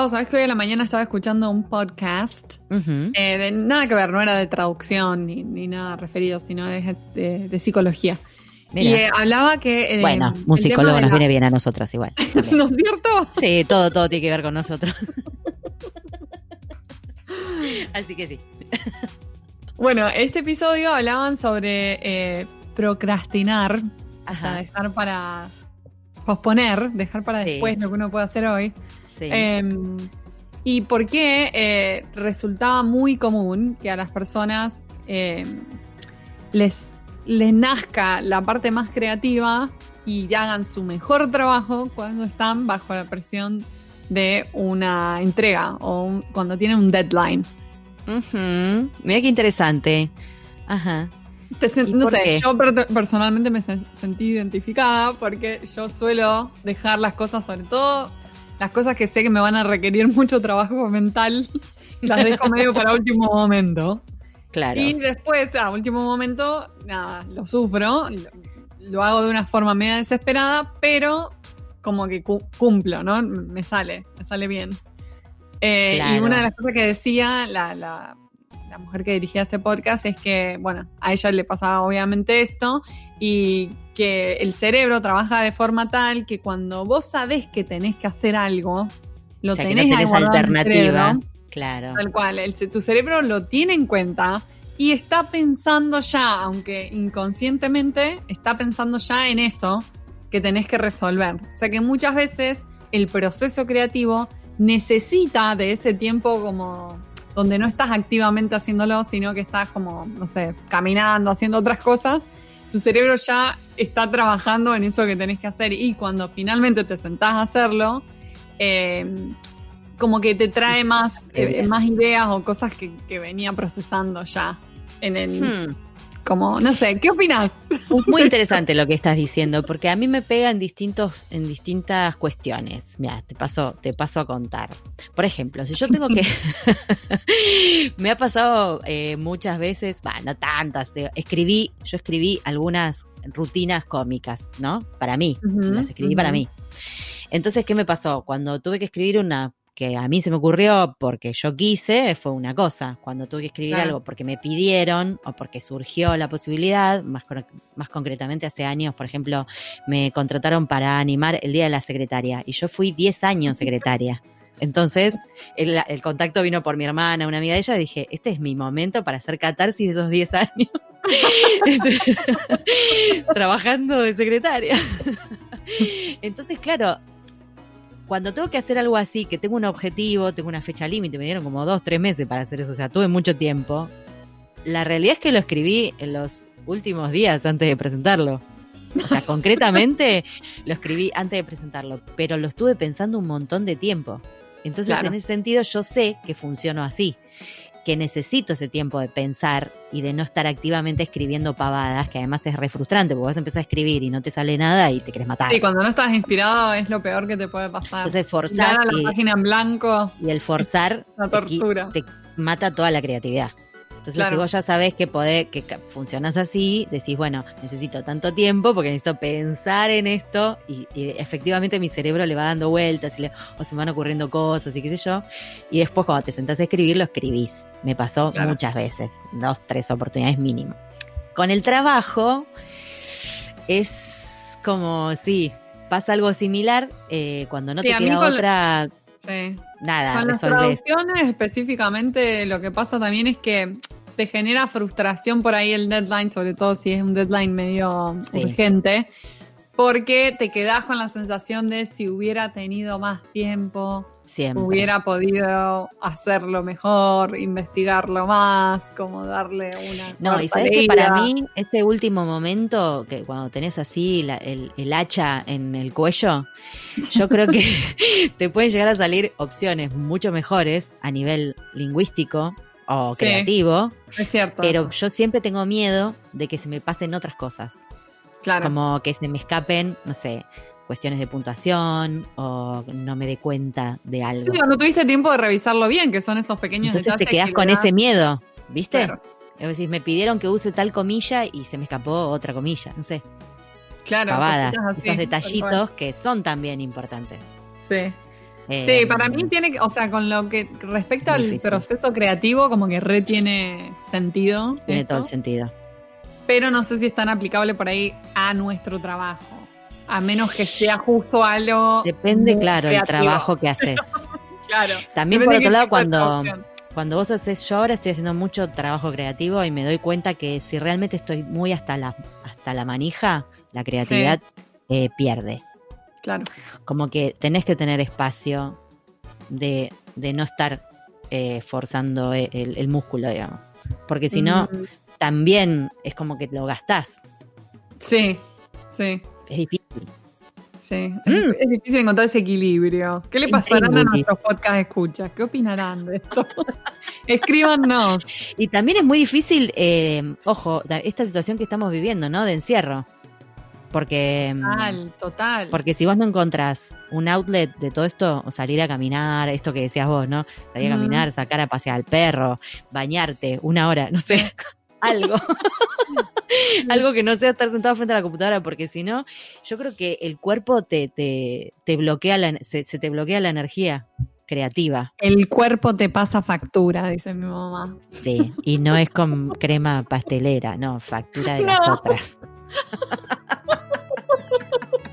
Pau, sabes que hoy a la mañana estaba escuchando un podcast eh, de nada que ver, no era de traducción ni, nada referido, sino de, de, psicología. Y eh, hablaba que. Eh, bueno, un psicólogo nos viene bien a nosotras igual. ¿No es cierto? Sí, todo, todo tiene que ver con nosotros. Así que sí. Bueno, este episodio hablaban sobre procrastinar, o sea, dejar para posponer, dejar para después lo que uno puede hacer hoy. Em, y por qué eh, resultaba muy común que a las personas em, les, les nazca la parte más creativa y hagan su mejor trabajo cuando están bajo la presión de una entrega o cuando tienen un deadline. Mira qué interesante. Ajá. no sé, yo personalmente me sentí identificada porque yo suelo dejar las cosas, sobre todo las cosas que sé que me van a requerir mucho trabajo mental, las dejo medio para último momento. Claro. Y después, a último momento, nada, lo sufro, lo, hago de una forma media desesperada, pero como que cumplo, ¿no? Me sale, me sale bien. Eh, y una de las cosas que decía la, la, la, mujer que dirigía este podcast es que, bueno, a ella le pasaba obviamente esto y que el cerebro trabaja de forma tal que cuando vos sabés que tenés que hacer algo, lo tenés, que alternativa. claro. Tal cual, tu cerebro lo tiene en cuenta y está pensando ya, aunque inconscientemente, está pensando ya en eso que tenés que resolver. O sea que muchas veces el proceso creativo necesita de ese tiempo como donde no estás activamente haciéndolo, sino que estás como, no sé, caminando, haciendo otras cosas tu cerebro ya está trabajando en eso que tenés que hacer y cuando finalmente te sentás a hacerlo, eh, como que te trae más, eh, más ideas o cosas que, venía procesando ya en el... Hmm. Como, no sé, ¿qué opinas? Muy interesante lo que estás diciendo, porque a mí me pega en distintos, en distintas cuestiones. Mira, te paso, te paso a contar. Por ejemplo, si yo tengo que. me ha pasado eh, muchas veces, bueno, no tantas. Eh, escribí, yo escribí algunas rutinas cómicas, ¿no? Para mí. las escribí para mí. Entonces, ¿qué me pasó? Cuando tuve que escribir una que a mí se me ocurrió porque yo quise, fue una cosa. Cuando tuve que escribir algo porque me pidieron o porque surgió la posibilidad, más, más concretamente hace años, por ejemplo, me contrataron para animar el Día de la Secretaria y yo fui 10 años secretaria. Entonces, el, contacto vino por mi hermana, una amiga de ella, y dije, este es mi momento para hacer catarsis de esos 10 años. Este, trabajando de secretaria. Entonces, claro, cuando tengo que hacer algo así, que tengo un objetivo, tengo una fecha límite, me dieron como dos, tres meses para hacer eso, o sea, tuve mucho tiempo. La realidad es que lo escribí en los últimos días antes de presentarlo. O sea, concretamente lo escribí antes de presentarlo, pero lo estuve pensando un montón de tiempo. Entonces, en ese sentido, yo sé que funcionó así que necesito ese tiempo de pensar y de no estar activamente escribiendo pavadas, que además es re frustrante, porque vas a empezar a escribir y no te sale nada y te querés matar. Sí, cuando no estás inspirado es lo peor que te puede pasar. Entonces forzar la página en blanco. Y el forzar tortura. te mata toda la creatividad. Entonces, si vos ya sabés que podés, que funcionas así, decís, bueno, necesito tanto tiempo porque necesito pensar en esto y, efectivamente mi cerebro le va dando vueltas y le, o se me van ocurriendo cosas y qué sé yo. Y después cuando te sentás a escribir, lo escribís. Me pasó muchas veces, dos, tres oportunidades mínimo. Con el trabajo es como, sí, pasa algo similar eh, cuando no te queda otra... Sí. Nada, Con las traducciones específicamente lo que pasa también es que te genera frustración por ahí el deadline, sobre todo si es un deadline medio urgente, porque te quedas con la sensación de si hubiera tenido más tiempo, hubiera podido hacerlo mejor, investigarlo más, como darle una... No, y sabes que para mí ese último momento, que cuando tenés así el, el hacha en el cuello, yo creo que te pueden llegar a salir opciones mucho mejores a nivel lingüístico o creativo. Es cierto. Pero yo siempre tengo miedo de que se me pasen otras cosas. Claro. Como que se me escapen, no sé, cuestiones de puntuación o no me dé cuenta de algo. Sí, no tuviste tiempo de revisarlo bien, que son esos pequeños Entonces te quedas con ese miedo, ¿viste? Claro. Es decir, me pidieron que use tal comilla y se me escapó otra comilla, no sé. Claro, esos detallitos que son también importantes. Sí. Sí, para mí tiene que, o sea, con lo que respecta al proceso creativo, como que re tiene sentido. Tiene todo el sentido. Pero no sé si es tan aplicable por ahí a nuestro trabajo. A menos que sea justo algo. Depende, claro, del trabajo que haces. claro. También por otro lado, cuando, cuando vos haces, yo ahora estoy haciendo mucho trabajo creativo y me doy cuenta que si realmente estoy muy hasta la, hasta la manija, la creatividad eh, pierde. Claro. Como que tenés que tener espacio de, no estar eh, forzando e, el, músculo, digamos. Porque si no, mm. también es como que lo gastás. Sí, sí. Es difícil. Sí, mm. es, difícil encontrar ese equilibrio. ¿Qué le pasarán a nuestros podcast escuchas? ¿Qué opinarán de esto? Escríbanos. Y también es muy difícil, eh, ojo, esta situación que estamos viviendo, ¿no? De encierro. Porque. Mm, total, total. Porque si vos no encontrás un outlet de todo esto, o salir a caminar, esto que decías vos, ¿no? Salir a caminar, sacar a pasear al perro, bañarte una hora, no sé, algo. algo que no sea estar sentado frente a la computadora, porque si no, yo creo que el cuerpo te, te, te bloquea, la, se, te bloquea la energía creativa. El cuerpo te pasa factura, dice mi mamá. Sí, y no es con crema pastelera, no, factura de las otras.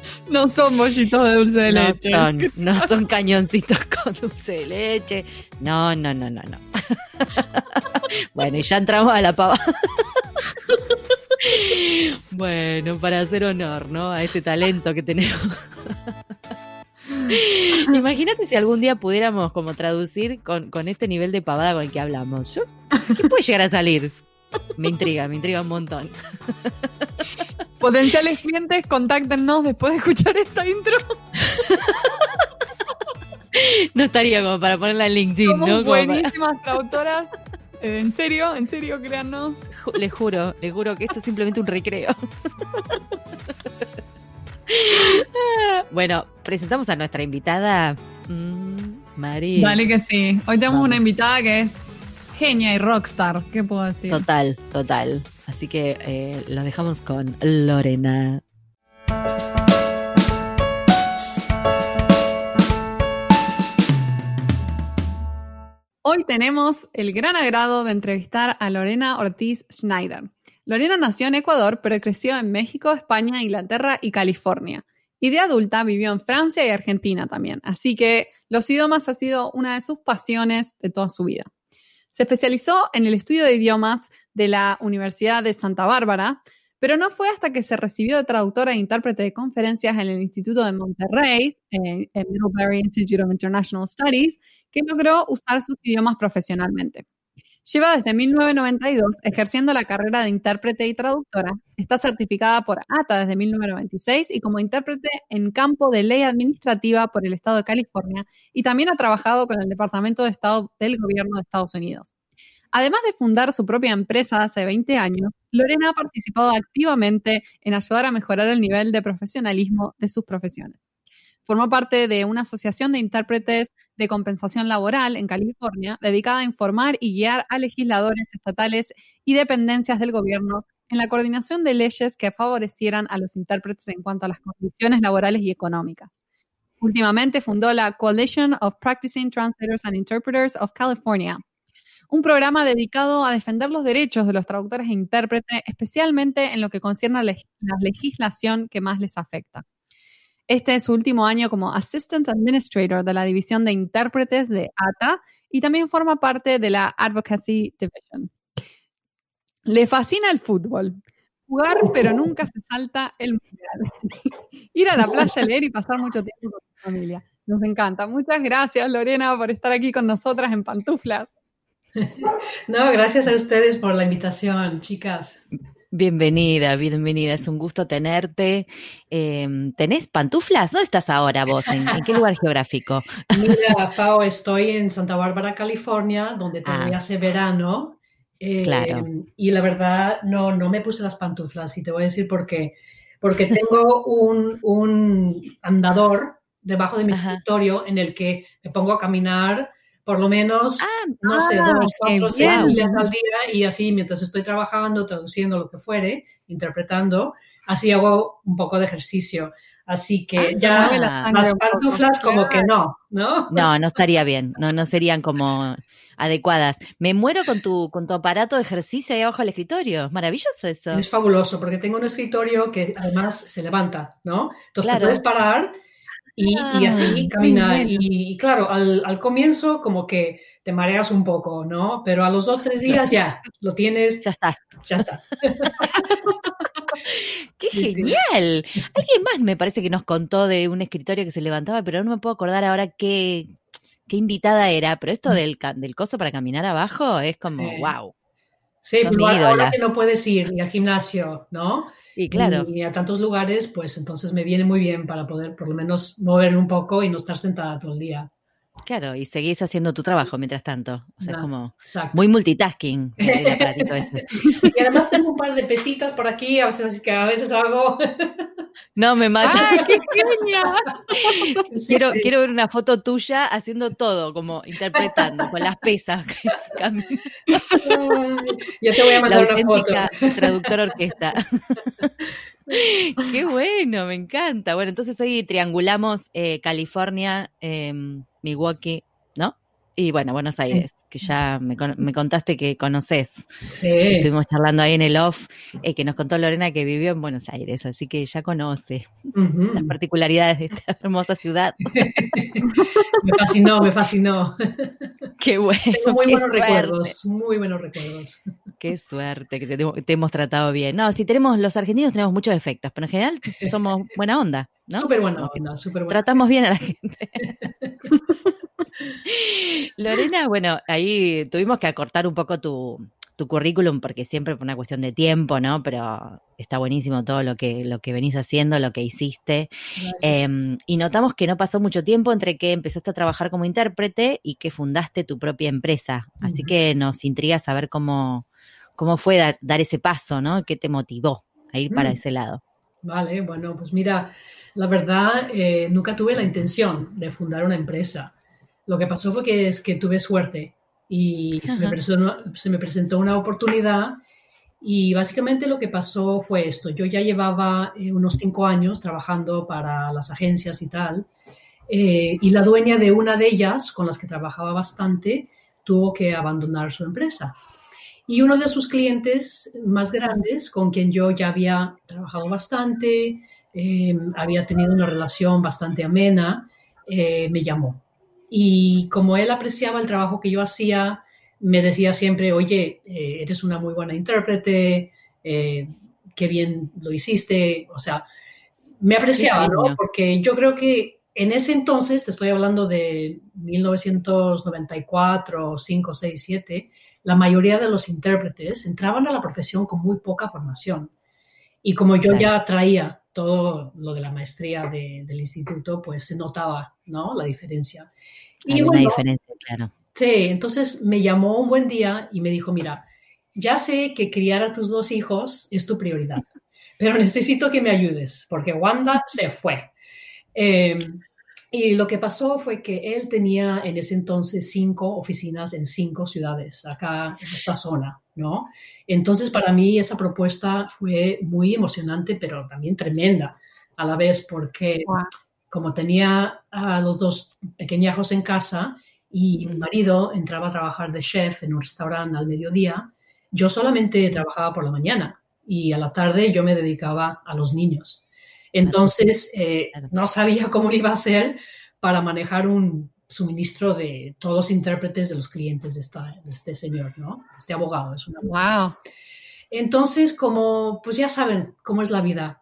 No son bollitos de dulce de leche. no son cañoncitos con dulce de leche. No, no, no, no, no. Bueno, y ya entramos a la pava. Bueno, para hacer honor, ¿no? A ese talento que tenemos. Imagínate si algún día pudiéramos como traducir con, con, este nivel de pavada con el que hablamos. Yo, ¿Qué puede llegar a salir? Me intriga, me intriga un montón. Potenciales clientes, contáctenos después de escuchar esta intro. No estaría como para ponerla en LinkedIn, ¿no? buenísimas traductoras. Eh, en serio, en serio, créanos. Les juro, les juro que esto es simplemente un recreo. bueno, presentamos a nuestra invitada, mm, María. Dale que sí. Hoy tenemos una invitada que es genia y rockstar, ¿qué puedo decir? Total, total. Así que eh, lo dejamos con Lorena. Hoy tenemos el gran agrado de entrevistar a Lorena Ortiz Schneider. Lorena nació en Ecuador, pero creció en México, España, Inglaterra y California. Y de adulta vivió en Francia y Argentina también. Así que los idiomas ha sido una de sus pasiones de toda su vida. Se especializó en el estudio de idiomas de la Universidad de Santa Bárbara, pero no fue hasta que se recibió de traductora e intérprete de conferencias en el Instituto de Monterrey, en Middlebury Institute of International Studies, que logró usar sus idiomas profesionalmente. Lleva desde 1992 ejerciendo la carrera de intérprete y traductora. Está certificada por ATA desde 1996 y como intérprete en campo de ley administrativa por el Estado de California y también ha trabajado con el Departamento de Estado del Gobierno de Estados Unidos. Además de fundar su propia empresa hace 20 años, Lorena ha participado activamente en ayudar a mejorar el nivel de profesionalismo de sus profesiones. Formó parte de una asociación de intérpretes de compensación laboral en California dedicada a informar y guiar a legisladores estatales y dependencias del gobierno en la coordinación de leyes que favorecieran a los intérpretes en cuanto a las condiciones laborales y económicas. Últimamente fundó la Coalition of Practicing Translators and Interpreters of California, un programa dedicado a defender los derechos de los traductores e intérpretes, especialmente en lo que concierne a la legislación que más les afecta. Este es su último año como Assistant Administrator de la División de Intérpretes de ATA y también forma parte de la Advocacy Division. Le fascina el fútbol. Jugar, pero nunca se salta el mundial. Ir a la playa, leer y pasar mucho tiempo con su familia. Nos encanta. Muchas gracias, Lorena, por estar aquí con nosotras en Pantuflas. No, gracias a ustedes por la invitación, chicas. Bienvenida, bienvenida. Es un gusto tenerte. Em, ¿Tenés pantuflas? ¿Dónde estás ahora vos? ¿En, qué lugar geográfico? Mira, Pau, estoy en Santa Bárbara, California, donde todavía ah. hace verano. claro. Em, y la verdad, no, no me puse las pantuflas y te voy a decir por qué. Porque tengo un, un andador debajo de mi escritorio en el que me pongo a caminar por lo menos, ah, no sé, ah, dos, cuatro, seis al día y así mientras estoy trabajando, traduciendo lo que fuere, interpretando, así hago un poco de ejercicio. Así que ah, ya las pantuflas como que no, ¿no? No, no estaría bien, no, no serían como adecuadas. Me muero con tu, con tu aparato de ejercicio ahí abajo del escritorio. Maravilloso eso. Es fabuloso, porque tengo un escritorio que además se levanta, ¿no? Entonces te puedes parar y, así caminar. Y, claro, al, al, comienzo como que te mareas un poco, ¿no? Pero a los dos, tres días ya lo tienes. Ya está. Ya está. ¡Qué genial! Alguien más me parece que nos contó de un escritorio que se levantaba, pero no me puedo acordar ahora qué, qué invitada era. Pero esto mm. del, del coso para caminar abajo es como, wow. Sí, pero ahora que no puedes ir ni al gimnasio, ¿no? Y claro. Ni, a tantos lugares, pues entonces me viene muy bien para poder por lo menos mover un poco y no estar sentada todo el día. Claro, y seguís haciendo tu trabajo mientras tanto. O sea, es como muy multitasking el aparatito ese. Y además tengo un par de pesitas por aquí, a veces, que a veces hago. No, me mata. ¡Ay, qué genial! quiero, quiero ver una foto tuya haciendo todo, como interpretando, con las pesas. Yo te voy a mandar una foto. Traductor orquesta. Qué bueno, me encanta. Bueno, entonces hoy triangulamos eh, California, em, Milwaukee. Y bueno, Buenos Aires, que ya me, contaste que conoces. Sí. Estuvimos charlando ahí en el off, eh, que nos contó Lorena que vivió en Buenos Aires, así que ya conoce las particularidades de esta hermosa ciudad. me fascinó, me fascinó. Qué bueno. Tengo muy buenos recuerdos, muy buenos recuerdos. Qué suerte que te, hemos tratado bien. No, si tenemos, los argentinos tenemos muchos efectos, pero en general somos buena onda, ¿no? Súper buena onda, súper buena Tratamos bien a la gente. Lorena, bueno, ahí tuvimos que acortar un poco tu, currículum porque siempre fue una cuestión de tiempo, ¿no? Pero está buenísimo todo lo que, lo que venís haciendo, lo que hiciste. Em, y notamos que no pasó mucho tiempo entre que empezaste a trabajar como intérprete y que fundaste tu propia empresa. Así que nos intriga saber cómo, cómo fue dar, ese paso, ¿no? ¿Qué te motivó a ir para mm. ese lado? Vale, bueno, pues mira, la verdad, eh, nunca tuve la intención de fundar una empresa. Lo que pasó fue que, es que tuve suerte y se me, presentó, una oportunidad y básicamente lo que pasó fue esto. Yo ya llevaba eh, unos cinco años trabajando para las agencias y tal eh, y la dueña de una de ellas, con las que trabajaba bastante, tuvo que abandonar su empresa. Y uno de sus clientes más grandes, con quien yo ya había trabajado bastante, eh, había tenido una relación bastante amena, me llamó y como él apreciaba el trabajo que yo hacía, me decía siempre, oye, eh, eres una muy buena intérprete, eh, qué bien lo hiciste. O sea, me apreciaba, ¿no? Porque yo creo que en ese entonces, te estoy hablando de 1994, 5, 6, 7, la mayoría de los intérpretes entraban a la profesión con muy poca formación. Y como yo ya traía todo lo de la maestría del instituto, pues se notaba, ¿no? La diferencia. Hay una diferencia, claro. Sí, entonces me llamó un buen día y me dijo, mira, ya sé que criar a tus dos hijos es tu prioridad, pero necesito que me ayudes porque Wanda se fue. Em, y lo que pasó fue que él tenía en ese entonces cinco oficinas en cinco ciudades, acá en esta zona, ¿no? Entonces, para mí esa propuesta fue muy emocionante, pero también tremenda a la vez, porque como tenía a los dos pequeñajos en casa y mi marido entraba a trabajar de chef en un restaurante al mediodía, yo solamente trabajaba por la mañana y a la tarde yo me dedicaba a los niños. Entonces, eh, no sabía cómo iba a hacer para manejar un suministro de todos los intérpretes de los clientes de, este señor, ¿no? Este abogado. Es. Wow. Entonces, como, pues ya saben cómo es la vida,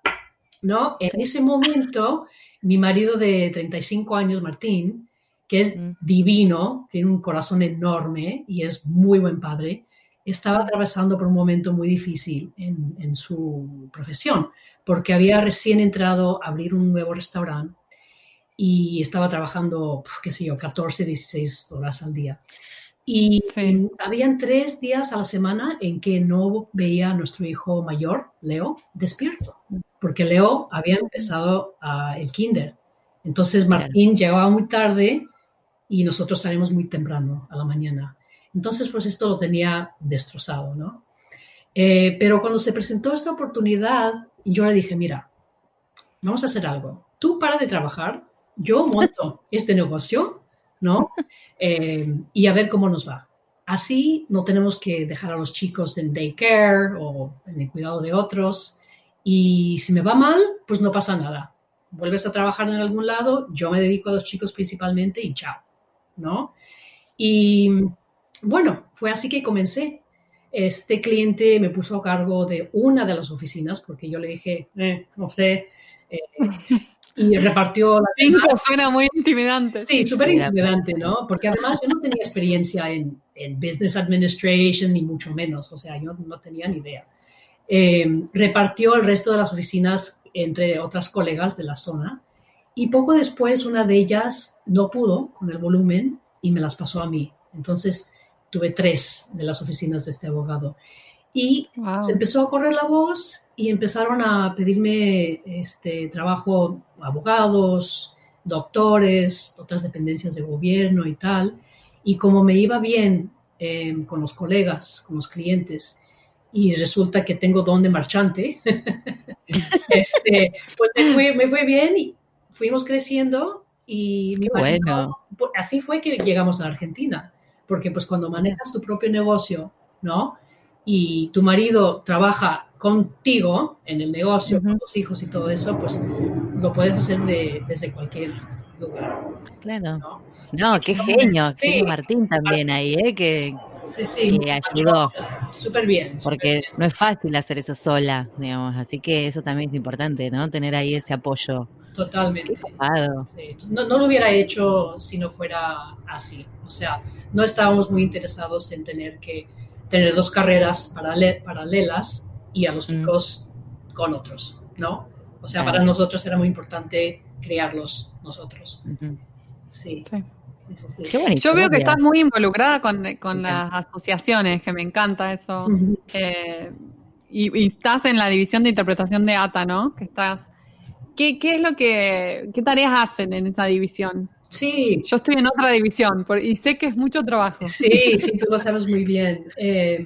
¿no? En ese momento, mi marido de 35 años, Martín, que es divino, tiene un corazón enorme y es muy buen padre, estaba atravesando por un momento muy difícil en, en su profesión, porque había recién entrado a abrir un nuevo restaurante y estaba trabajando, qué sé yo, 14, 16 horas al día. Y habían tres días a la semana en que no veía a nuestro hijo mayor, Leo, despierto, porque Leo había empezado el kinder. Entonces Martín llegaba muy tarde y nosotros salimos muy temprano a la mañana. Entonces, pues esto lo tenía destrozado, ¿no? Eh, pero cuando se presentó esta oportunidad, yo le dije, mira, vamos a hacer algo tú para de trabajar, yo monto este negocio, ¿no? Eh, y a ver cómo nos va. Así no tenemos que dejar a los chicos en daycare o en el cuidado de otros. Y si me va mal, pues no pasa nada. Vuelves a trabajar en algún lado, yo me dedico a los chicos principalmente y chao, ¿no? Y bueno, fue así que comencé. Este cliente me puso a cargo de una de las oficinas porque yo le dije, eh, no sé, eh, y repartió la... Cinco suena muy intimidante. Sí, súper intimidante, ¿no? Porque además yo no tenía experiencia en, en, business administration, ni mucho menos, o sea, yo no tenía ni idea. Eh, repartió el resto de las oficinas entre otras colegas de la zona y poco después una de ellas no pudo con el volumen y me las pasó a mí. Entonces tuve tres de las oficinas de este abogado. Y se empezó a correr la voz y empezaron a pedirme este trabajo abogados, doctores, otras dependencias de gobierno y tal. Y como me iba bien em, con los colegas, con los clientes, y resulta que tengo don de marchante, este, pues me fue, me fue, bien y fuimos creciendo y mi bueno. así fue que llegamos a Argentina, porque pues cuando manejas tu propio negocio, ¿no? Y tu marido trabaja contigo en el negocio, con los hijos y todo eso, pues lo puedes hacer desde cualquier lugar. Claro. No, qué genio, sí, Martín también ahí, ¿eh? que, que ayudó. Súper bien. Porque no es fácil hacer eso sola, digamos, así que eso también es importante, ¿no? Tener ahí ese apoyo. Totalmente. No, no, lo hubiera hecho si no fuera así. O sea, no estábamos muy interesados en tener que tener dos carreras paralelas y a los mm. chicos con otros, ¿no? O sea, para nosotros era muy importante crearlos nosotros. Sí. Yo veo que estás muy involucrada con, las asociaciones, que me encanta eso. Eh, y, estás en la división de interpretación de ATA, ¿no? Que estás. ¿Qué, qué es lo que. ¿Qué tareas hacen en esa división? Sí. Yo estoy en otra división y sé que es mucho trabajo. Sí, sí, tú lo sabes muy bien. Eh,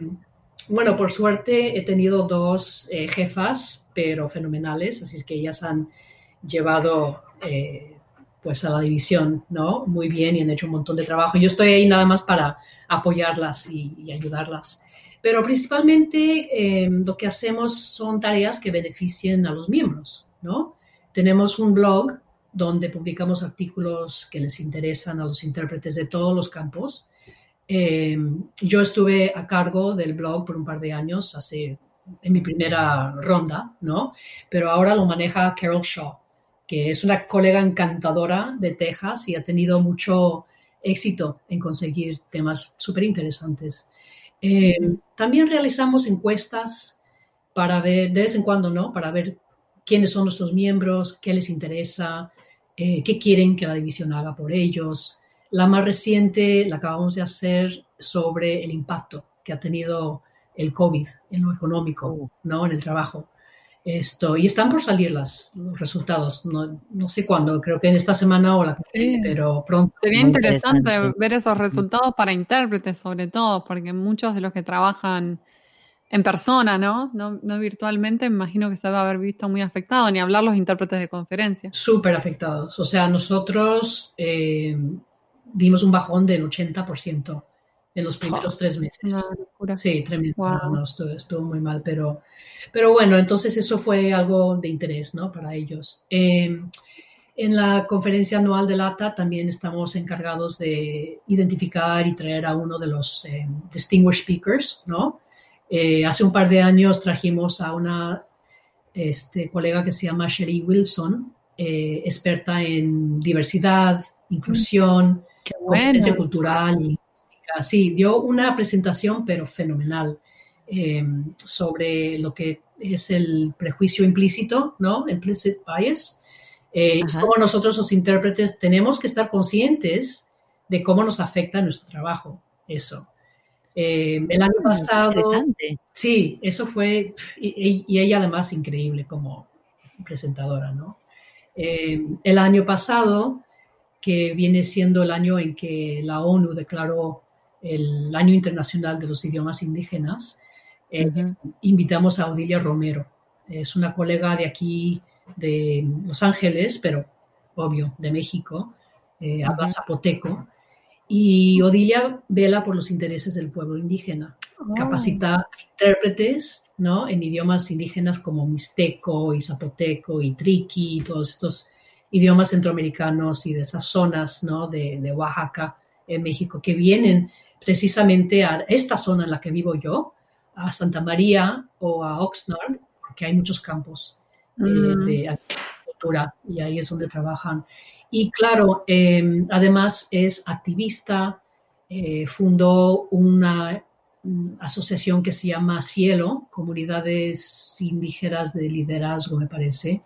bueno, por suerte he tenido dos eh, jefas, pero fenomenales, así es que ellas han llevado eh, pues a la división, ¿no? Muy bien y han hecho un montón de trabajo. Yo estoy ahí nada más para apoyarlas y, y ayudarlas. Pero principalmente lo que hacemos son tareas que beneficien a los miembros, ¿no? Tenemos un blog donde publicamos artículos que les interesan a los intérpretes de todos los campos. Eh, yo estuve a cargo del blog por un par de años, hace en mi primera ronda, ¿no? Pero ahora lo maneja Carol Shaw, que es una colega encantadora de Texas y ha tenido mucho éxito en conseguir temas súper interesantes. Eh, también realizamos encuestas para ver, de vez en cuando, ¿no? Para ver quiénes son nuestros miembros, qué les interesa, eh, qué quieren que la división haga por ellos. La más reciente la acabamos de hacer sobre el impacto que ha tenido el COVID en lo económico, oh. ¿no? En el trabajo. Esto, y están por salir las, los resultados. No, no sé cuándo, creo que en esta semana o la sí. pero pronto. Sería interesante, ver esos resultados para intérpretes, sobre todo, porque muchos de los que trabajan en persona, ¿no? ¿no? No virtualmente, me imagino que se va a haber visto muy afectado, ni hablar los intérpretes de conferencia. Súper afectados. O sea, nosotros eh, dimos un bajón del 80% en los primeros tres meses. Una locura. Sí, tremendo. estuvo, muy mal, pero, pero bueno, entonces eso fue algo de interés, ¿no? Para ellos. Em, en la conferencia anual de LATA también estamos encargados de identificar y traer a uno de los em, distinguished speakers, ¿no? Eh, hace un par de años trajimos a una este, colega que se llama Sherry Wilson, eh, experta en diversidad, inclusión, competencia cultural. Y, sí, dio una presentación, pero fenomenal, eh, sobre lo que es el prejuicio implícito, ¿no? Implicit bias. y cómo nosotros los intérpretes tenemos que estar conscientes de cómo nos afecta nuestro trabajo, eso. Eh, el año ah, pasado. Sí, eso fue. Y, ella además increíble como presentadora, ¿no? Eh, el año pasado, que viene siendo el año en que la ONU declaró el Año Internacional de los Idiomas Indígenas, eh, invitamos a Odilia Romero. Es una colega de aquí de Los Ángeles, pero obvio, de México, habla zapoteco. Y Odilia vela por los intereses del pueblo indígena. Oh. Capacita intérpretes ¿no? en idiomas indígenas como mixteco y zapoteco y triqui y todos estos idiomas centroamericanos y de esas zonas ¿no? de, de Oaxaca, en México, que vienen precisamente a esta zona en la que vivo yo, a Santa María o a Oxnard, porque hay muchos campos eh, Mm. de agricultura y ahí es donde trabajan. Y claro, eh, además es activista, eh, fundó una mm, asociación que se llama Cielo, Comunidades Indígenas de Liderazgo, me parece.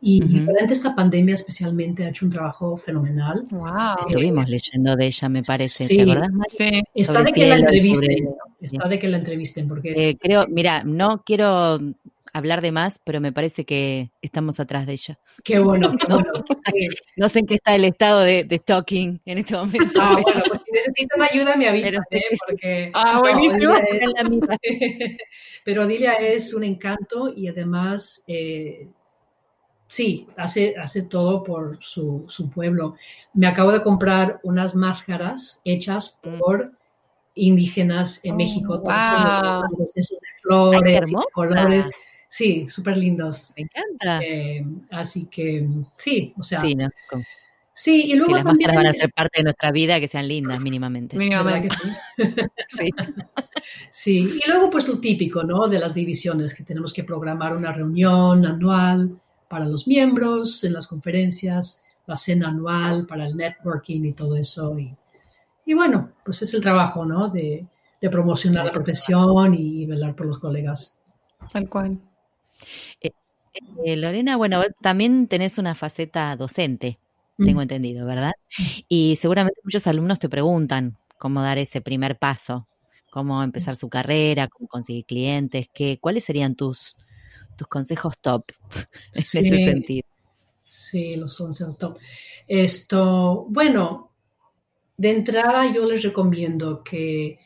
Y Ujú. durante esta pandemia especialmente ha hecho un trabajo fenomenal. Wow. Estuvimos leyendo de ella, me parece. Sí. ¿Te acordás, Mari? Sí. Está Sobre de que la cielo, entrevisten, sobre- está de que la entrevisten, porque Eh, creo, mira, no quiero hablar de más, pero me parece que estamos atrás de ella. qué bueno, qué No. bueno. Sí. No sé en qué está el estado de, de stalking en este momento. Ah, bueno, pues si necesitan ayuda me avisan, ¿eh? porque Ah, no, buenísimo. Odilia es- la. Pero Odilia es un encanto y además, eh, sí, hace, hace todo por su, su pueblo. Me acabo de comprar unas máscaras hechas Mm. por indígenas en Oh, México, todos wow. con los procesos de flores, y de hermosa. colores. Sí, súper lindos. Me encanta. Eh, así que sí, o sea, sí, sí, ¿no? Con- y luego si las también máscaras van a ser parte de nuestra vida, que sean lindas mínimamente. ¿verdad Mínimamente. que sí? Sí. Sí, y luego pues lo típico, ¿no? De las divisiones, que tenemos que programar una reunión anual para los miembros en las conferencias, la cena anual para el networking y todo eso. Y, y bueno, pues es el trabajo, ¿no? De, de promocionar la profesión y velar por los colegas. Tal cual. Eh, Lorena, bueno, también tenés una faceta docente, tengo Mm. entendido, ¿verdad? Y seguramente muchos alumnos te preguntan cómo dar ese primer paso, cómo empezar su carrera, cómo conseguir clientes, qué, cuáles serían tus, tus consejos top en Sí. ese sentido. Sí, los 11 top. Esto, bueno, de entrada yo les recomiendo que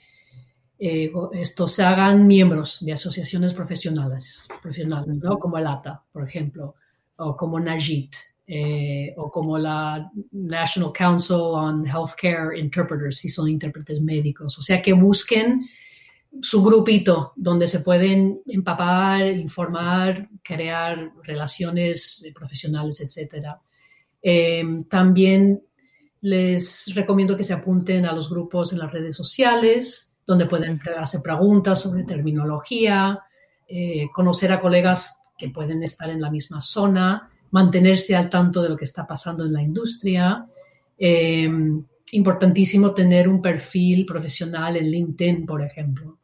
eh, esto se hagan miembros de asociaciones profesionales, profesionales, ¿no? Como el ATA, por ejemplo, o como NAJIT, eh, o como la National Council on Healthcare Interpreters, si son intérpretes médicos. O sea, que busquen su grupito donde se pueden empapar, informar, crear relaciones eh, profesionales, etcétera. Eh, también les recomiendo que se apunten a los grupos en las redes sociales, donde pueden hacer preguntas sobre terminología, eh, conocer a colegas que pueden estar en la misma zona, mantenerse al tanto de lo que está pasando en la industria. Eh, importantísimo tener un perfil profesional en LinkedIn, por ejemplo,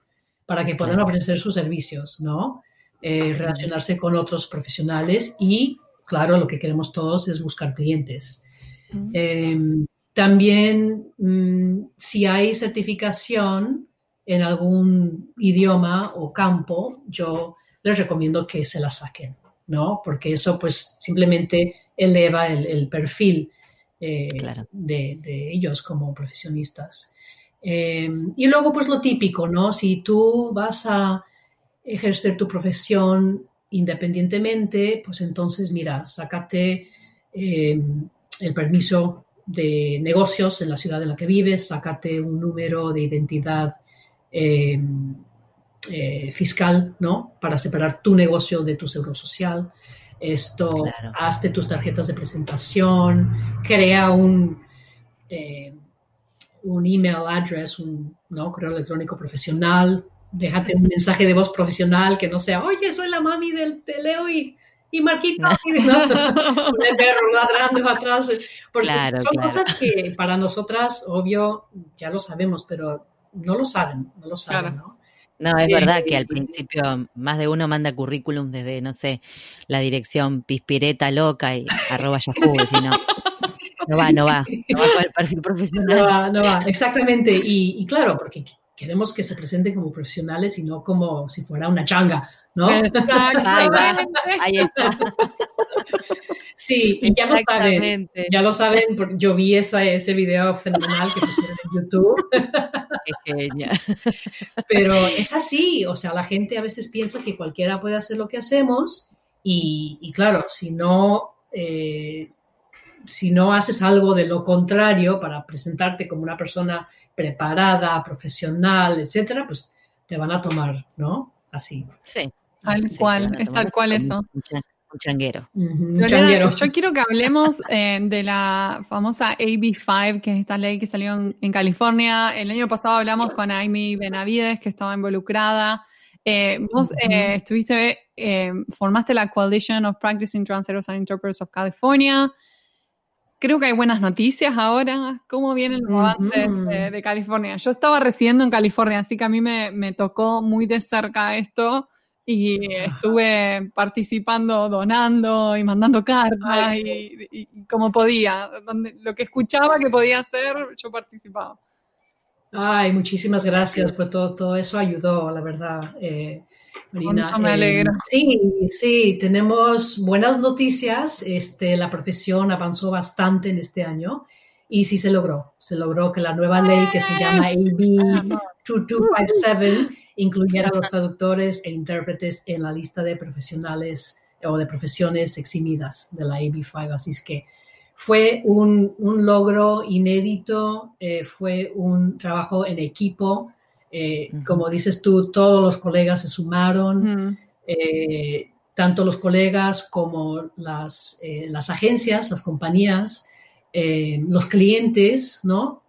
para que puedan ofrecer sus servicios, ¿no? Eh, relacionarse con otros profesionales y, claro, lo que queremos todos es buscar clientes. Eh, también, mm, si hay certificación en algún idioma o campo, yo les recomiendo que se la saquen, ¿no? Porque eso, pues, simplemente eleva el, el perfil eh, Claro. de, de ellos como profesionistas. Eh, y luego, pues, lo típico, ¿no? Si tú vas a ejercer tu profesión independientemente, pues entonces, mira, sácate eh, el permiso de negocios en la ciudad en la que vives, sácate un número de identidad eh, eh, fiscal, ¿no? Para separar tu negocio de tu seguro social. Esto, Claro. hazte tus tarjetas de presentación, crea un, eh, un email address, un ¿no? correo electrónico profesional, déjate un mensaje de voz profesional que no sea, oye, soy la mami del, de Leo y, y Marquito, ¿no? con el perro ladrando atrás, porque Claro, son claro. cosas que para nosotras, obvio, ya lo sabemos, pero no lo saben, no lo saben, Claro. ¿no? No, es verdad que al principio más de uno manda currículum desde, no sé, la dirección pispireta loca y arroba Yahoo, si no, no va, no va, no va con el perfil No profesional. va, no va, exactamente. Y, y claro, porque queremos que se presenten como profesionales y no como si fuera una changa, ¿no? Ahí va, Exactamente. ahí está. Sí, y ya lo saben. Ya lo saben, porque yo vi esa, ese video fenomenal que pusieron en YouTube, Qué genial. pero es así, o sea, la gente a veces piensa que cualquiera puede hacer lo que hacemos Y, claro, si no, eh, si no haces algo de lo contrario para presentarte como una persona preparada, profesional, etcétera, pues te van a tomar, ¿no? Así. Sí. Tal cual, es tal cual eso. Un changuero. Yo quiero que hablemos eh, de la famosa AB5, que es esta ley que salió en, California. El año pasado hablamos con Amy Benavides, que estaba involucrada. Eh, vos eh, estuviste, formaste la Coalition of Practicing Translators and Interpreters of California. Creo que hay buenas noticias ahora. ¿Cómo vienen los avances de, California? Yo estaba residiendo en California, así que a mí me, me tocó muy de cerca esto y estuve participando, donando y mandando cartas y, como podía, donde lo que escuchaba que podía hacer, yo participaba. Ay, muchísimas gracias, pues todo, todo eso ayudó, la verdad, eh, Marina. me alegro. sí, sí, tenemos buenas noticias. Este, la profesión avanzó bastante en este año y sí se logró. Se logró que la nueva ley que se llama AB 2257 incluyera a los traductores e intérpretes en la lista de profesionales o de profesiones eximidas de la AB5. Así es que fue un, logro inédito, eh, fue un trabajo en equipo. Eh, como dices tú, todos los colegas se sumaron, eh, tanto los colegas como las, las agencias, las compañías, los clientes, ¿no?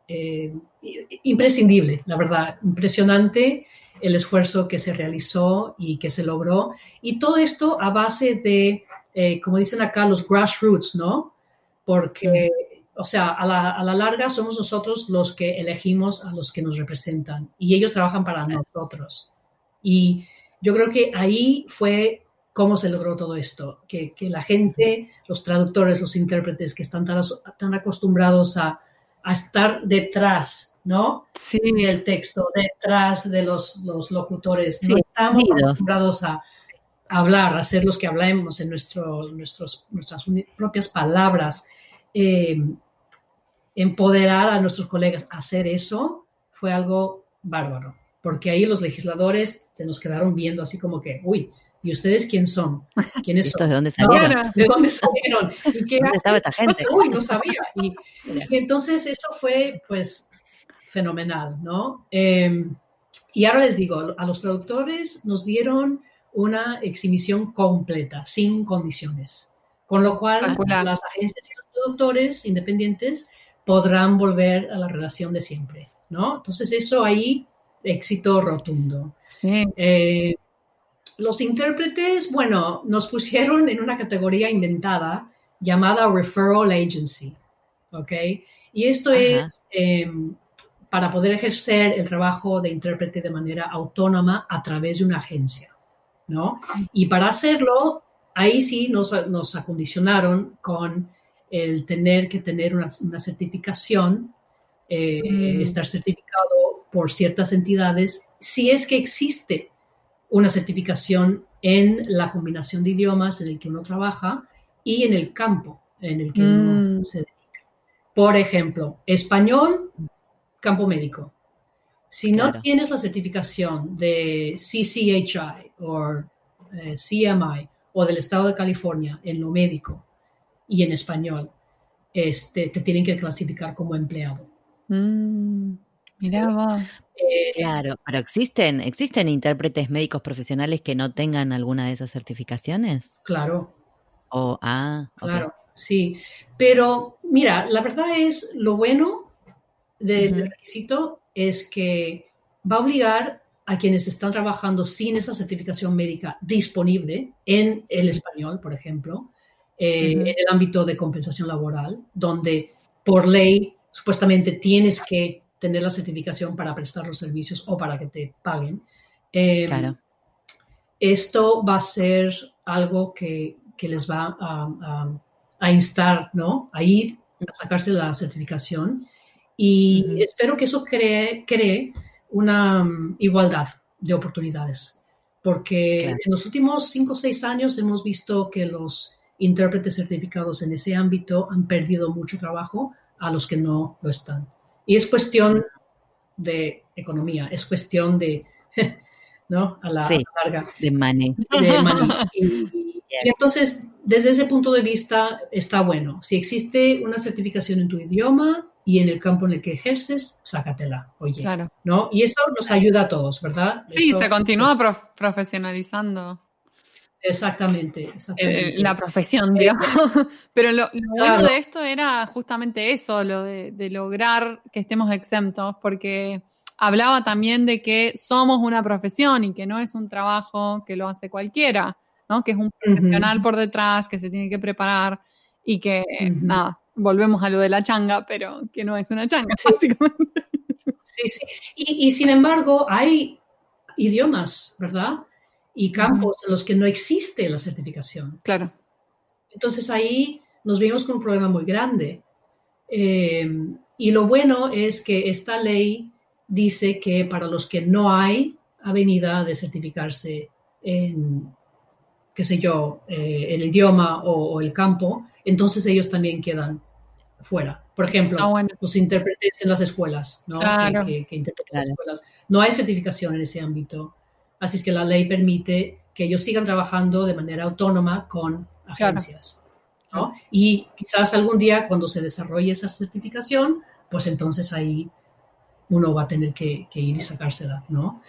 imprescindible, la verdad, impresionante el esfuerzo que se realizó y que se logró. Y todo esto a base de, eh, como dicen acá, los grassroots, ¿no? Porque, o sea, a la, larga somos nosotros los que elegimos a los que nos representan y ellos trabajan para nosotros. Y yo creo que ahí fue cómo se logró todo esto, que, la gente, los traductores, los intérpretes que están tan, acostumbrados a, a estar detrás ¿no? Sí. El texto detrás de los, locutores. no estamos acostumbrados a hablar, a ser los que hablemos en nuestro, nuestros, nuestras propias palabras. Eh, empoderar a nuestros colegas a hacer eso fue algo bárbaro, porque ahí los legisladores se nos quedaron viendo así como que, uy, ¿y ustedes quién son? ¿Quiénes son? ¿De dónde salieron? ¿De dónde salieron? ¿Y qué ¿Dónde estaba esta gente? Uy, no sabía. y, entonces eso fue, pues, fenomenal, ¿no? Em, y ahora les digo, a los traductores nos dieron una exhibición completa, sin condiciones, con lo cual las agencias y los traductores independientes podrán volver a la relación de siempre, ¿no? Entonces eso ahí, éxito rotundo. Sí. Eh, los intérpretes, bueno, nos pusieron en una categoría inventada llamada Referral Agency, ¿ok? Y esto es em, para poder ejercer el trabajo de intérprete de manera autónoma a través de una agencia, ¿no? Y para hacerlo, ahí sí nos, nos acondicionaron con el tener que tener una, certificación, eh, mm. estar certificado por ciertas entidades, si es que existe una certificación en la combinación de idiomas en el que uno trabaja y en el campo en el que uno mm. se dedica. Por ejemplo, español, campo médico. Si no tienes la certificación de CCHI o eh, CMI o del Estado de California en lo médico y en español, este, te tienen que clasificar como empleado. Mm, mira vos. Eh, claro, pero existen, existen intérpretes médicos profesionales que no tengan alguna de esas certificaciones. Claro. O ah, claro, sí. Pero mira, la verdad es lo bueno del requisito es que va a obligar a quienes están trabajando sin esa certificación médica disponible en el español, por ejemplo, eh, en el ámbito de compensación laboral, donde por ley supuestamente tienes que tener la certificación para prestar los servicios o para que te paguen. Em, claro. Esto va a ser algo que, les va a, a, instar ¿no? a ir a sacarse la certificación y espero que eso cree, cree una mm, igualdad de oportunidades, porque en los últimos cinco o seis años hemos visto que los intérpretes certificados en ese ámbito han perdido mucho trabajo a los que no lo están. Y es cuestión de economía, es cuestión de, ¿no? A la, larga. De money. De money. Y, Y entonces, desde ese punto de vista, está bueno. Si existe una certificación en tu idioma y en el campo en el que ejerces, sácatela, oye. Claro. ¿no? Y eso nos ayuda a todos, ¿verdad? Sí, se continúa profesionalizando. Exactamente, eh, la profesión, digamos. Pero lo, bueno de esto era justamente eso, lo de, de, lograr que estemos exentos, porque hablaba también de que somos una profesión y que no es un trabajo que lo hace cualquiera, ¿no? Que es un profesional por detrás, que se tiene que preparar y que, nada, volvemos a lo de la changa, pero que no es una changa, básicamente. Sí, sí. Y, y sin embargo, hay idiomas, ¿verdad? y campos en los que no existe la certificación. Claro. Entonces ahí nos vimos con un problema muy grande. Eh, y lo bueno es que esta ley dice que para los que no hay avenida de certificarse en, qué sé yo, eh, el idioma o, el campo, entonces ellos también quedan fuera. Por ejemplo, ah, los intérpretes en las escuelas, ¿no? Claro. Que, interpretan las escuelas. No hay certificación en ese ámbito. Así es que la ley permite que ellos sigan trabajando de manera autónoma con agencias. Y quizás algún día cuando se desarrolle esa certificación, pues entonces ahí uno va a tener que, ir y sacársela, ¿no?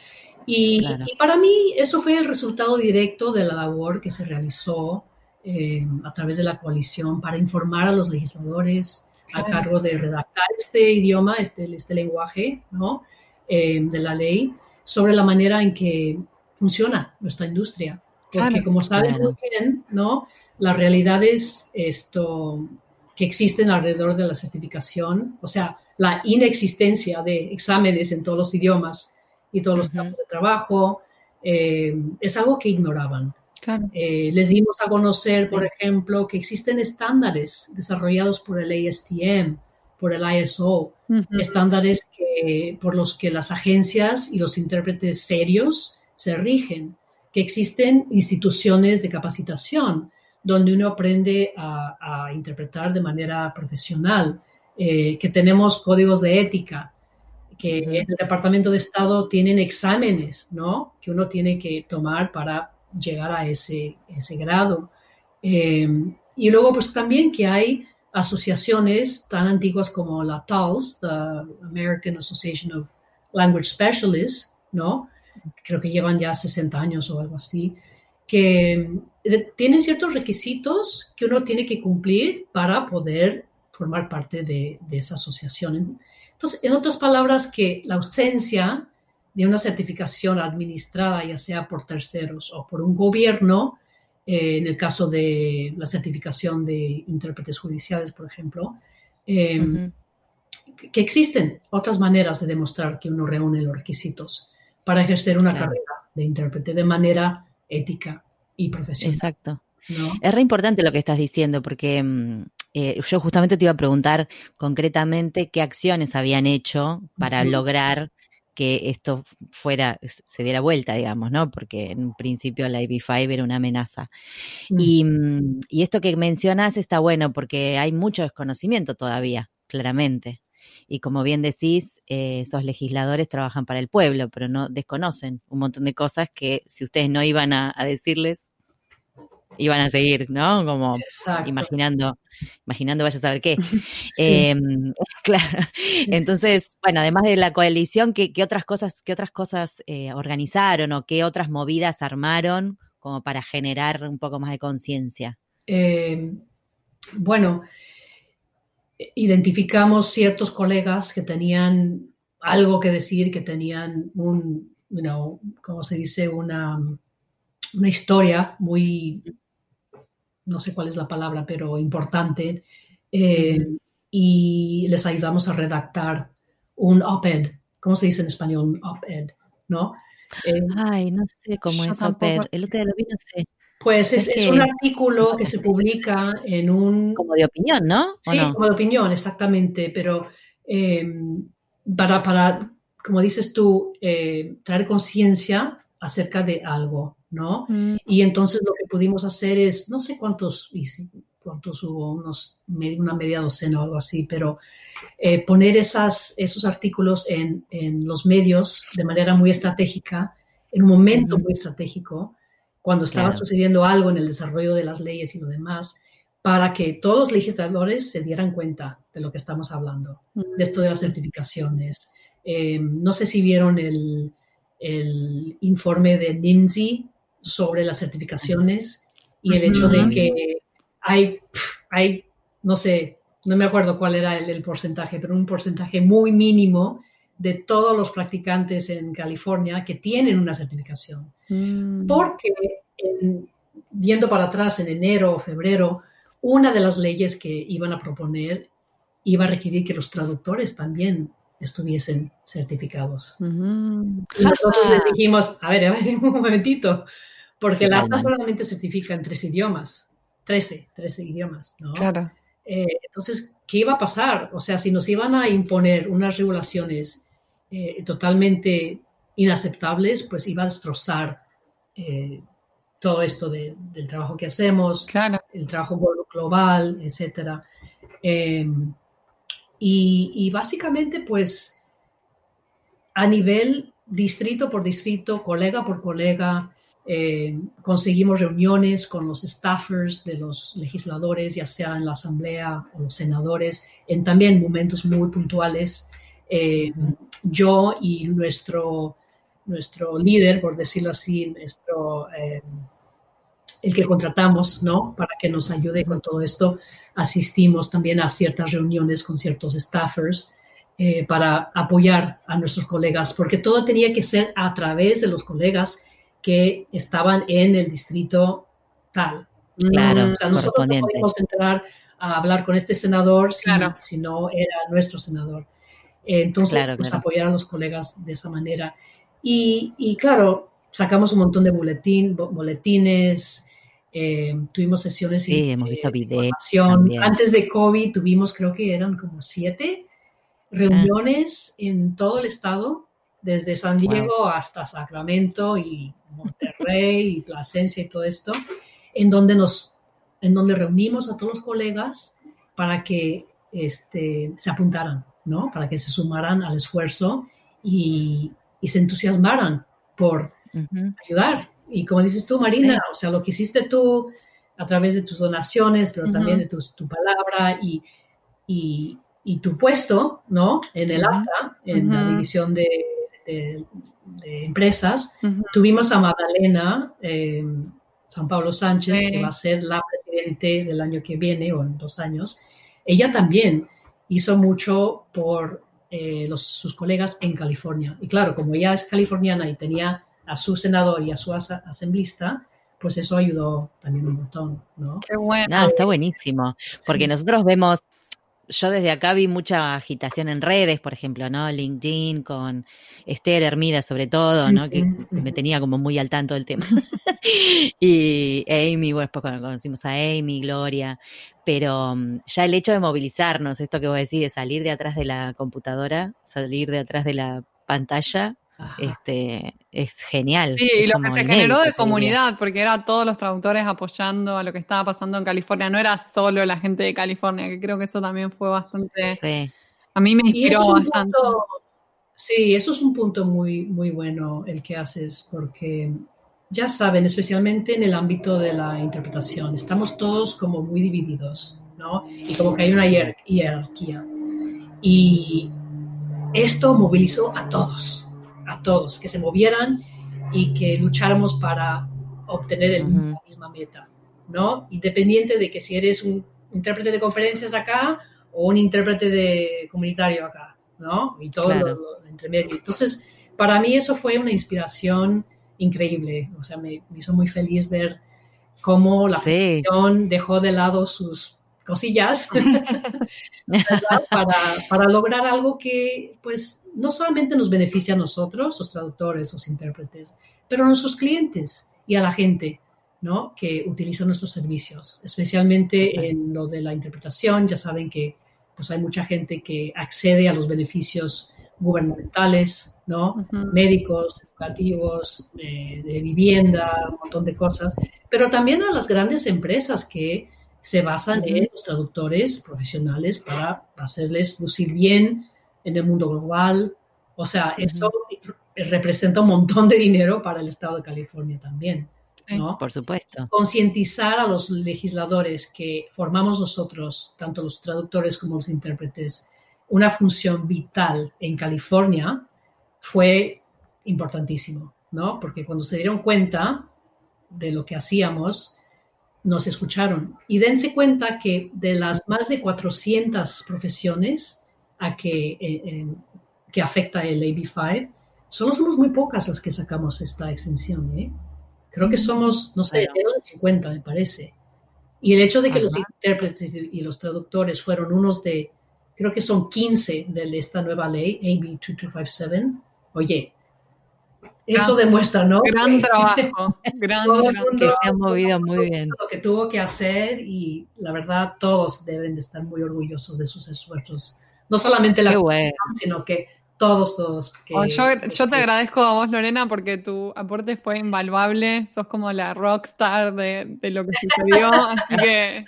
Y, para mí eso fue el resultado directo de la labor que se realizó eh, a través de la coalición para informar a los legisladores a cargo de redactar este idioma, este, este lenguaje, ¿no? Eh, de la ley sobre la manera en que funciona nuestra industria. Porque como saben muy bien, ¿no? Las realidades esto, que existen alrededor de la certificación, o sea, la inexistencia de exámenes en todos los idiomas y todos los campos de trabajo, eh, es algo que ignoraban. Eh, les dimos a conocer, por ejemplo, que existen estándares desarrollados por el ASTM, por el ISO, estándares que, por los que las agencias y los intérpretes serios se rigen, que existen instituciones de capacitación donde uno aprende a, interpretar de manera profesional, eh, que tenemos códigos de ética, que en el Departamento de Estado tienen exámenes, ¿no? Que uno tiene que tomar para llegar a ese, ese grado. Eh, y luego, pues también que hay asociaciones tan antiguas como la TALS, the American Association of Language Specialists, ¿no? Creo que llevan ya 60 años o algo así, que eh, tienen ciertos requisitos que uno tiene que cumplir para poder formar parte de, de esa asociación. Entonces, en otras palabras, que la ausencia de una certificación administrada, ya sea por terceros o por un gobierno, eh, en el caso de la certificación de intérpretes judiciales, por ejemplo, em, que existen otras maneras de demostrar que uno reúne los requisitos para ejercer una carrera de intérprete de manera ética y profesional. Exacto. Es re importante lo que estás diciendo, porque mm, eh, yo justamente te iba a preguntar concretamente qué acciones habían hecho para lograr que esto fuera, se diera vuelta, digamos, ¿no? Porque en un principio la IB5 era una amenaza. Y, mm, y, esto que mencionas está bueno porque hay mucho desconocimiento todavía, claramente. Y como bien decís, eh, esos legisladores trabajan para el pueblo, pero no desconocen un montón de cosas que si ustedes no iban a decirles, iban a seguir, ¿no? Como imaginando, imaginando vaya a saber qué. Em, claro. Entonces, bueno, además de la coalición, ¿qué, otras cosas, qué otras cosas eh, organizaron o qué otras movidas armaron como para generar un poco más de conciencia? Em, bueno, identificamos ciertos colegas que tenían algo que decir, que tenían un, you know, ¿cómo se dice? Una, una historia muy no sé cuál es la palabra, pero importante, eh, y les ayudamos a redactar un op-ed. ¿Cómo se dice en español un op-ed? ¿No? Eh, Ay, no sé cómo es op-ed. El otro día lo vi, no sé. Pues es, un artículo que se publica en un... Como de opinión, ¿no? Sí, como de opinión, exactamente, pero em, para, para, como dices tú, eh, traer conciencia acerca de algo. ¿No? Mm. Y entonces lo que pudimos hacer es, no sé cuántos, cuántos hubo, unos, una media docena o algo así, pero eh, poner esas, esos artículos en, los medios de manera muy estratégica, en un momento muy estratégico, cuando estaba sucediendo algo en el desarrollo de las leyes y lo demás, para que todos los legisladores se dieran cuenta de lo que estamos hablando, de esto de las certificaciones. Eh, no sé si vieron el, informe de NINSI sobre las certificaciones y el hecho de que hay, hay, no sé, no me acuerdo cuál era el, porcentaje, pero un porcentaje muy mínimo de todos los practicantes en California que tienen una certificación. Mm. Porque yendo para atrás en enero o febrero, una de las leyes que iban a proponer iba a requerir que los traductores también estuviesen certificados. Y nosotros les dijimos, a ver, a ver, un momentito, porque la ATA solamente certifica en tres idiomas, 13, 13 idiomas, ¿no? Claro. Eh, entonces, ¿qué iba a pasar? O sea, si nos iban a imponer unas regulaciones eh, totalmente inaceptables, pues iba a destrozar eh, todo esto del trabajo que hacemos, el trabajo global, etc. Em, y, básicamente, pues, a nivel distrito por distrito, colega por colega, em, conseguimos reuniones con los staffers de los legisladores, ya sea en la asamblea o los senadores, en también momentos muy puntuales. Em, yo y nuestro nuestro líder, por decirlo así, nuestro, eh, el que contratamos, ¿no? Para que nos ayude con todo esto. Asistimos también a ciertas reuniones con ciertos staffers eh, para apoyar a nuestros colegas, porque todo tenía que ser a través de los colegas que estaban en el distrito tal. Claro, nosotros no podíamos entrar a hablar con este senador si, no era nuestro senador. Entonces, pues, apoyar a los colegas de esa manera. Y, claro, sacamos un montón de boletín, boletines, eh, tuvimos sesiones sí, hemos visto videos Antes de COVID tuvimos, creo que eran como siete reuniones en todo el estado, desde San Diego hasta Sacramento y Monterrey y Plasencia y todo esto, en donde nos, en donde reunimos a todos los colegas para que este, se apuntaran, ¿no? Para que se sumaran al esfuerzo y, y se entusiasmaran por ayudar. Y como dices tú, Marina, o sea, lo que hiciste tú a través de tus donaciones, pero también de tu, tu palabra y, y, y, tu puesto, ¿no? En el ATA, en la división de, de, empresas. Tuvimos a Magdalena eh, San Pablo Sánchez, que va a ser la presidente del año que viene o en dos años. Ella también hizo mucho por eh, los, sus colegas en California. Y claro, como ella es californiana y tenía a su senador y a su asamblista, pues eso ayudó también un montón, ¿no? Qué bueno. No, está buenísimo, porque nosotros vemos yo desde acá vi mucha agitación en redes, por ejemplo, ¿no? LinkedIn con Esther Hermida sobre todo, ¿no? Que me tenía como muy al tanto del tema. y Amy, bueno, después conocimos a Amy, Gloria, pero mm, ya el hecho de movilizarnos, esto que vos decís, de salir de atrás de la computadora, salir de atrás de la pantalla, este, es genial. Sí, y lo que se generó de comunidad, porque era todos los traductores apoyando a lo que estaba pasando en California, no era solo la gente de California, que creo que eso también fue bastante... A mí me inspiró bastante. sí, eso es un punto muy, muy bueno el que haces, porque ya saben, especialmente en el ámbito de la interpretación, estamos todos como muy divididos, ¿no? Y como que hay una jerarquía. Y esto movilizó a todos a todos, que se movieran y que lucháramos para obtener la misma meta, ¿no? Independiente de que si eres un intérprete de conferencias acá o un intérprete de comunitario acá, ¿no? Y todo lo, entre medio. Entonces, para mí eso fue una inspiración increíble, o sea, me, hizo muy feliz ver cómo la sí. dejó de lado sus cosillas para, para, lograr algo que pues no solamente nos beneficia a nosotros, los traductores, los intérpretes, pero a nuestros clientes y a la gente ¿no? que utiliza nuestros servicios, especialmente en lo de la interpretación. Ya saben que pues hay mucha gente que accede a los beneficios gubernamentales, ¿no? Médicos, educativos, de vivienda, un montón de cosas, pero también a las grandes empresas que se basan en los traductores profesionales para hacerles lucir bien en el mundo global. O sea, eso representa un montón de dinero para el estado de California también. ¿no? Por supuesto. Concientizar a los legisladores que formamos nosotros, tanto los traductores como los intérpretes, una función vital en California fue importantísimo, ¿no? Porque cuando se dieron cuenta de lo que hacíamos, nos escucharon. Y dense cuenta que de las más de 400 profesiones a que, eh, eh, que afecta el AB5, solo somos muy pocas las que sacamos esta extensión. ¿eh? Creo que mm, somos, no sé, menos de 50, me parece. Y el hecho de que los intérpretes y los traductores fueron unos de, creo que son 15 de esta nueva ley, AB 2257, oye, eso demuestra, ¿no? Gran trabajo, gran, que se ha movido muy bien. Lo que tuvo que hacer y la verdad todos deben de estar muy orgullosos de sus esfuerzos. No solamente la bueno. sino que todos, todos. Oh, yo, yo, te agradezco a vos, Lorena, porque tu aporte fue invaluable. Sos como la rockstar de, de lo que sucedió, así que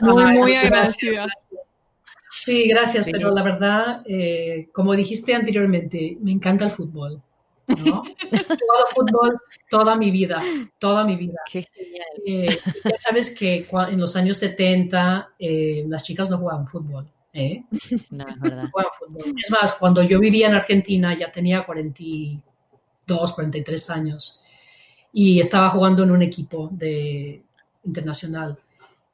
muy, muy agradecida. Sí, gracias, pero la verdad, eh, como dijiste anteriormente, me encanta el fútbol. ¿No? He jugado fútbol toda mi vida, toda mi vida. Qué genial. Eh, ya sabes que en los años 70 eh, las chicas no jugaban fútbol. ¿eh? No, es verdad. fútbol. Es más, cuando yo vivía en Argentina ya tenía 42, 43 años y estaba jugando en un equipo de, internacional.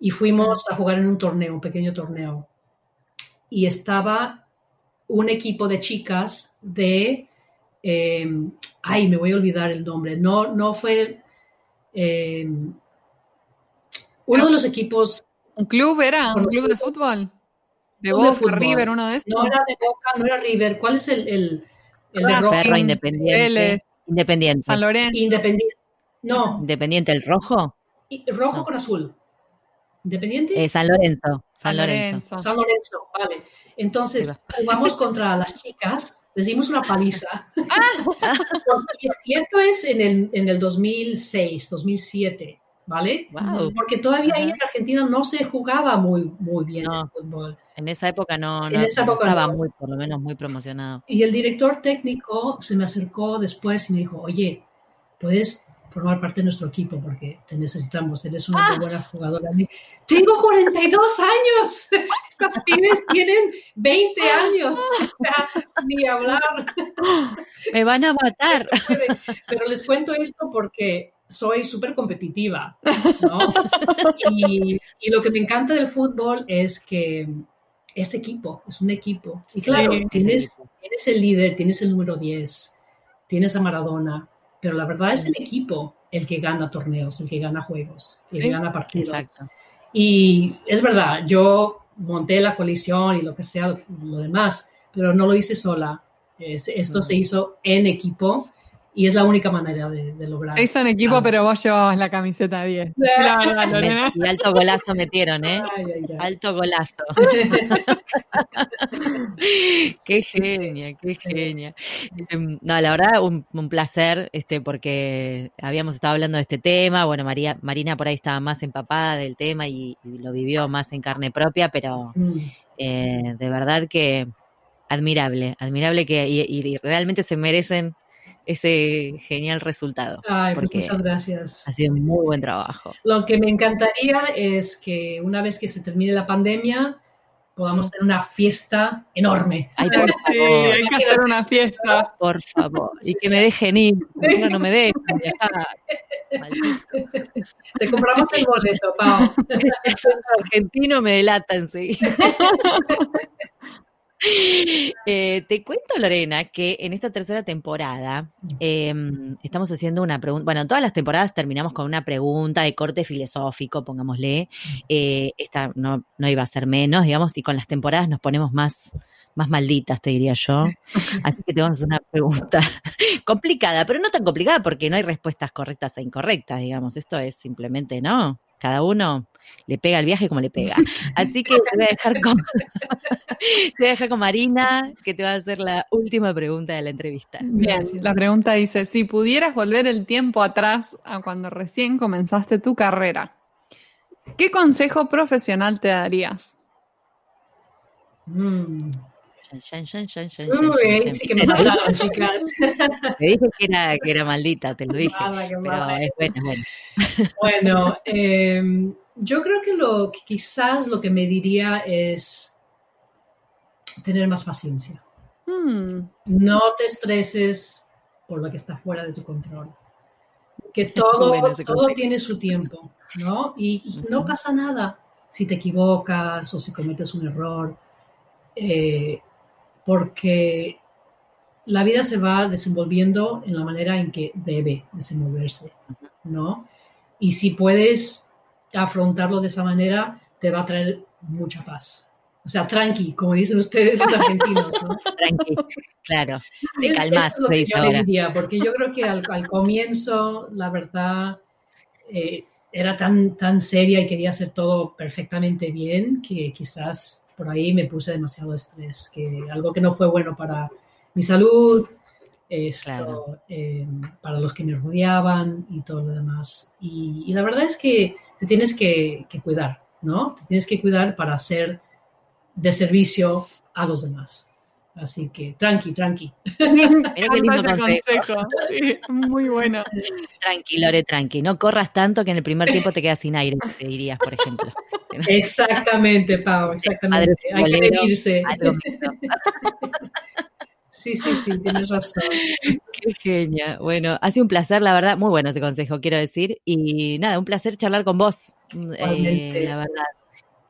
Y fuimos a jugar en un torneo, un pequeño torneo. Y estaba un equipo de chicas de eh, ay, me voy a olvidar el nombre, no, no fue eh, uno de los equipos. ¿Un club era? ¿Un club de fútbol? ¿De Boca, River, uno de estos? No era de Boca, no era River. ¿Cuál es el, el, el de Ferro Independiente. Independiente. San Lorenzo. Independiente. No. Independiente, ¿el rojo? rojo con azul. ¿Independiente? Eh, San Lorenzo. San Lorenzo. San Lorenzo, vale. Entonces, jugamos contra las chicas les dimos una paliza. y esto es en el, en el 2006, 2007, ¿vale? Porque todavía ahí en Argentina no se jugaba muy, muy bien el fútbol. En esa época no, no, estaba muy, por lo menos muy promocionado. Y el director técnico se me acercó después y me dijo, oye, ¿puedes formar parte de nuestro equipo porque te necesitamos, eres una muy buena jugadora. Tengo 42 años, estas pibes tienen 20 años, o sea, ni hablar. Me van a matar. Pero les cuento esto porque soy súper competitiva, ¿no? Y, y, lo que me encanta del fútbol es que es equipo, es un equipo. Y claro, tienes, tienes el líder, tienes el número 10, tienes a Maradona, pero la verdad es el equipo el que gana torneos, el que gana juegos, el que gana partidos. Exacto. Y es verdad, yo monté la coalición y lo que sea, lo demás, pero no lo hice sola. esto se hizo en equipo y es la única manera de, lograr. Se hizo en equipo, pero vos llevabas la camiseta 10. y alto golazo metieron, ¿eh? Alto golazo. qué genia, qué genia. Em, no, la verdad, un, placer, este, porque habíamos estado hablando de este tema. Bueno, María, Marina por ahí estaba más empapada del tema y, lo vivió más en carne propia, pero mm. eh, de verdad que admirable, admirable que y realmente se merecen ese genial resultado. Ay, pues muchas gracias. Ha sido un muy buen trabajo. Lo que me encantaría es que una vez que se termine la pandemia podamos tener una fiesta enorme. Ay, por sí, hay que hacer una fiesta. Por favor. Y que me dejen ir. No, no me dejen. Te compramos el boleto, Pau. Argentino me delata enseguida. Eh, te cuento, Lorena, que en esta tercera temporada em, estamos haciendo una pregunta. Bueno, en todas las temporadas terminamos con una pregunta de corte filosófico, pongámosle. Eh, esta no, no iba a ser menos, digamos, y con las temporadas nos ponemos más, más malditas, te diría yo. Así que te vamos a hacer una pregunta complicada, pero no tan complicada porque no hay respuestas correctas e incorrectas, digamos. Esto es simplemente, ¿no? Cada uno le pega el viaje como le pega. Así que te voy a dejar con, te voy a dejar con Marina, que te va a hacer la última pregunta de la entrevista. Bien, la pregunta dice, si pudieras volver el tiempo atrás a cuando recién comenzaste tu carrera, ¿qué consejo profesional te darías? Mm. Uy, sí que me mataron, chicas. Te dije que era, que era maldita, te lo dije. pero es bueno, eh, yo creo que lo que quizás lo que me diría es tener más paciencia. Hmm. No te estreses por lo que está fuera de tu control. Que todo, Bueno, todo tiene su tiempo, ¿no? Y, y no pasa nada si te equivocas o si cometes un error, eh, porque la vida se va desenvolviendo en la manera en que debe desenvolverse, ¿no? Y si puedes afrontarlo de esa manera, te va a traer mucha paz. O sea, tranqui, como dicen ustedes los argentinos, ¿no? Tranqui, claro. Te calmas, es lo se que dice yo ahora. diría, porque yo creo que al, al comienzo, la verdad, eh, era tan, tan seria y quería hacer todo perfectamente bien que quizás por ahí me puse demasiado estrés, que algo que no fue bueno para mi salud, esto, Claro. eh, para los que me rodeaban y todo lo demás. Y, y la verdad es que te tienes que, que cuidar, ¿no? Te tienes que cuidar para ser de servicio a los demás. Así que tranqui, tranqui. Mira consejo. Sí, muy bueno. Tranqui, Lore, tranqui. No corras tanto que en el primer tiempo te quedas sin aire, te dirías, por ejemplo. Exactamente, Pau, Padre exactamente. Hay que medirse. Sí, sí, sí, tienes razón. Qué genia. Bueno, ha sido un placer, la verdad. Muy bueno ese consejo, quiero decir. Y nada, un placer charlar con vos. Mm. Eh, la verdad.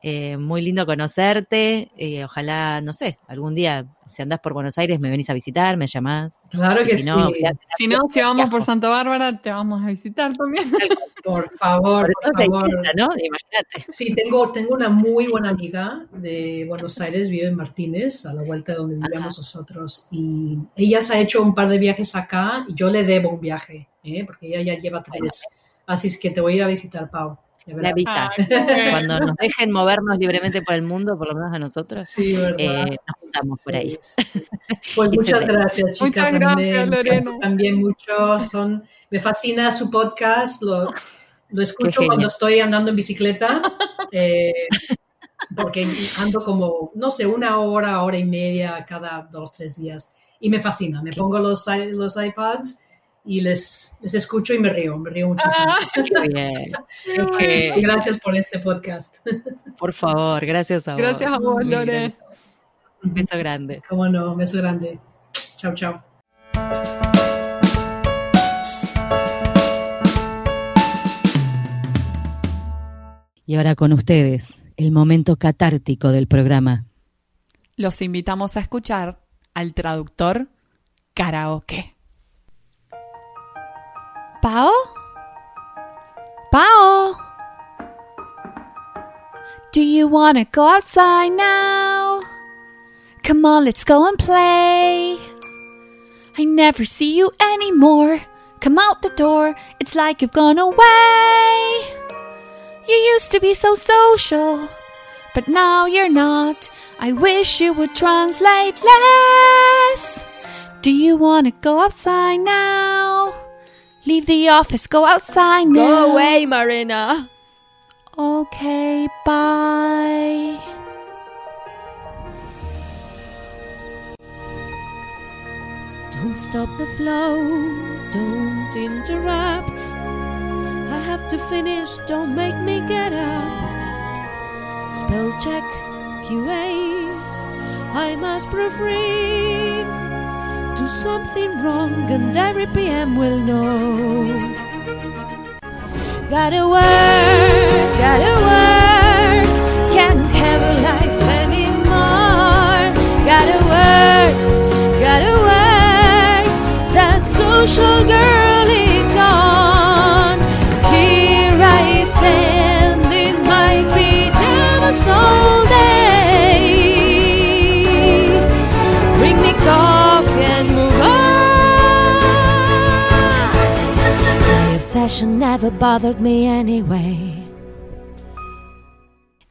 Eh, muy lindo conocerte. eh, ojalá, no sé, algún día, si andás por Buenos Aires, me venís a visitar, me llamás. Claro Y que si no, sí. si haces Si no, si vamos por. Santa Bárbara, te vamos a visitar también. Por favor, Por por favor. ¿no? Imagínate. Sí, tengo, tengo una muy buena amiga de Buenos Aires, vive en Martínez, a la vuelta de donde vivíamos nosotros. Y ella se ha hecho un par de viajes acá y yo le debo un viaje, ¿eh? porque ella ya lleva tres. Así es que te voy a ir a visitar, Pau. Me avisas. Ay, qué bueno. Cuando nos dejen movernos libremente por el mundo, por lo menos a nosotros, Sí, eh, nos juntamos por ahí. Pues muchas gracias, chicas. Muchas gracias, Lorena. También mucho. Son, me fascina su podcast. Lo, lo escucho cuando estoy andando en bicicleta. eh, porque ando como, no sé, una hora, hora y media cada dos, tres días. Y me fascina. Me pongo los, los iPads y les, les escucho y me río. Me río muchísimo. Ah, Qué bien. gracias por este podcast. Por favor, gracias a vos. Gracias a vos, Lore. Un beso grande. Cómo no, un beso grande. Chao, chao. Y ahora con ustedes, el momento catártico del programa. Los invitamos a escuchar al traductor karaoke. ¿Pao? ¿Pao? Do you wanna go outside now? Come on, let's go and play. I never see you anymore. Come out the door, it's like you've gone away. You used to be so social, but now you're not. I wish you would translate less. Do you want to go outside now? Leave the office, go outside now. Go away, Marina. Okay, bye. Don't stop the flow, don't interrupt. I have to finish, don't make me get up. Spell check, QA, I must proofread. Do something wrong, and every PM will know. Gotta work, gotta work, can't have a life anymore. Gotta work, gotta work, that social girl Obsession never bothered me anyway.